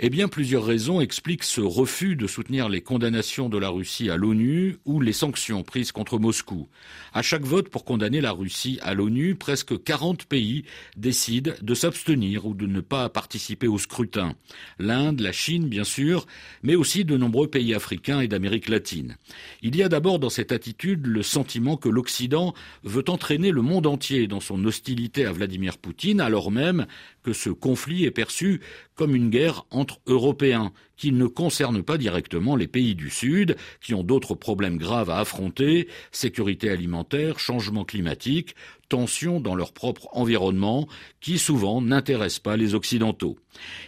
Eh bien, plusieurs raisons expliquent ce refus de soutenir les condamnations de la Russie à l'ONU ou les sanctions prises contre Moscou. À chaque vote pour condamner la Russie à l'ONU, presque 40 pays décident de s'abstenir ou de ne pas participer au scrutin. L'Inde, la Chine, bien sûr, mais aussi de nombreux pays africains et d'Amérique latine. Il y a d'abord dans cette attitude le sentiment que l'Occident veut entraîner le monde entier dans son hostilité à Vladimir Poutine, alors même que ce conflit est perçu comme une guerre entre Européens, qui ne concerne pas directement les pays du Sud, qui ont d'autres problèmes graves à affronter, sécurité alimentaire, changement climatique, tensions dans leur propre environnement, qui souvent n'intéressent pas les Occidentaux.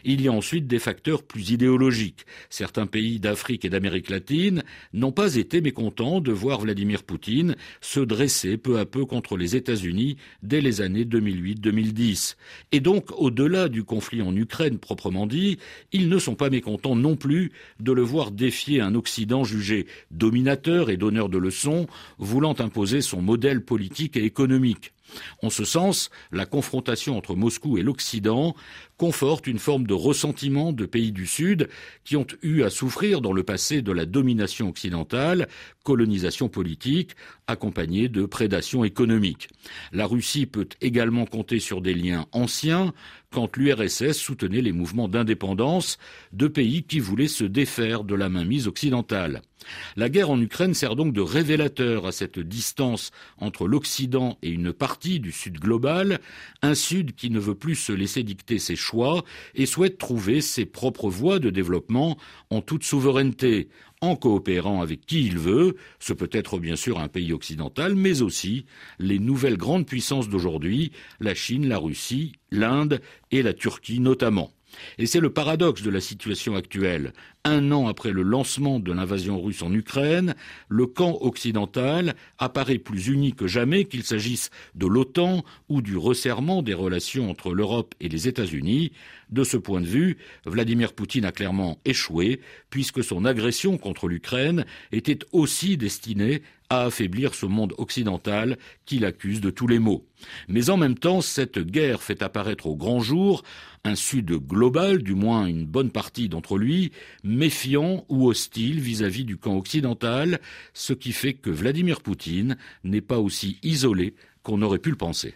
Il y a ensuite des facteurs plus idéologiques. Certains pays d'Afrique et d'Amérique latine n'ont pas été mécontents de voir Vladimir Poutine se dresser peu à peu contre les États-Unis dès les années 2008-2010. Et donc, au-delà du conflit en Ukraine proprement dit, ils ne sont pas mécontents non plus de le voir défier un Occident jugé dominateur et donneur de leçons, voulant imposer son modèle politique et économique. En ce sens, la confrontation entre Moscou et l'Occident conforte une forme de ressentiment de pays du Sud qui ont eu à souffrir dans le passé de la domination occidentale, colonisation politique, accompagnée de prédation économique. La Russie peut également compter sur des liens anciens quand l'URSS soutenait les mouvements d'indépendance de pays qui voulaient se défaire de la mainmise occidentale. La guerre en Ukraine sert donc de révélateur à cette distance entre l'Occident et une partie du Sud global, un Sud qui ne veut plus se laisser dicter ses choix et souhaite trouver ses propres voies de développement en toute souveraineté, en coopérant avec qui il veut, ce peut être bien sûr un pays occidental, mais aussi les nouvelles grandes puissances d'aujourd'hui, la Chine, la Russie, l'Inde et la Turquie notamment. Et c'est le paradoxe de la situation actuelle. Un an après le lancement de l'invasion russe en Ukraine, le camp occidental apparaît plus uni que jamais qu'il s'agisse de l'OTAN ou du resserrement des relations entre l'Europe et les États-Unis. De ce point de vue, Vladimir Poutine a clairement échoué, puisque son agression contre l'Ukraine était aussi destinée à affaiblir ce monde occidental qu'il accuse de tous les maux. Mais en même temps, cette guerre fait apparaître au grand jour un Sud global, du moins une bonne partie d'entre lui, méfiant ou hostile vis-à-vis du camp occidental, ce qui fait que Vladimir Poutine n'est pas aussi isolé qu'on aurait pu le penser.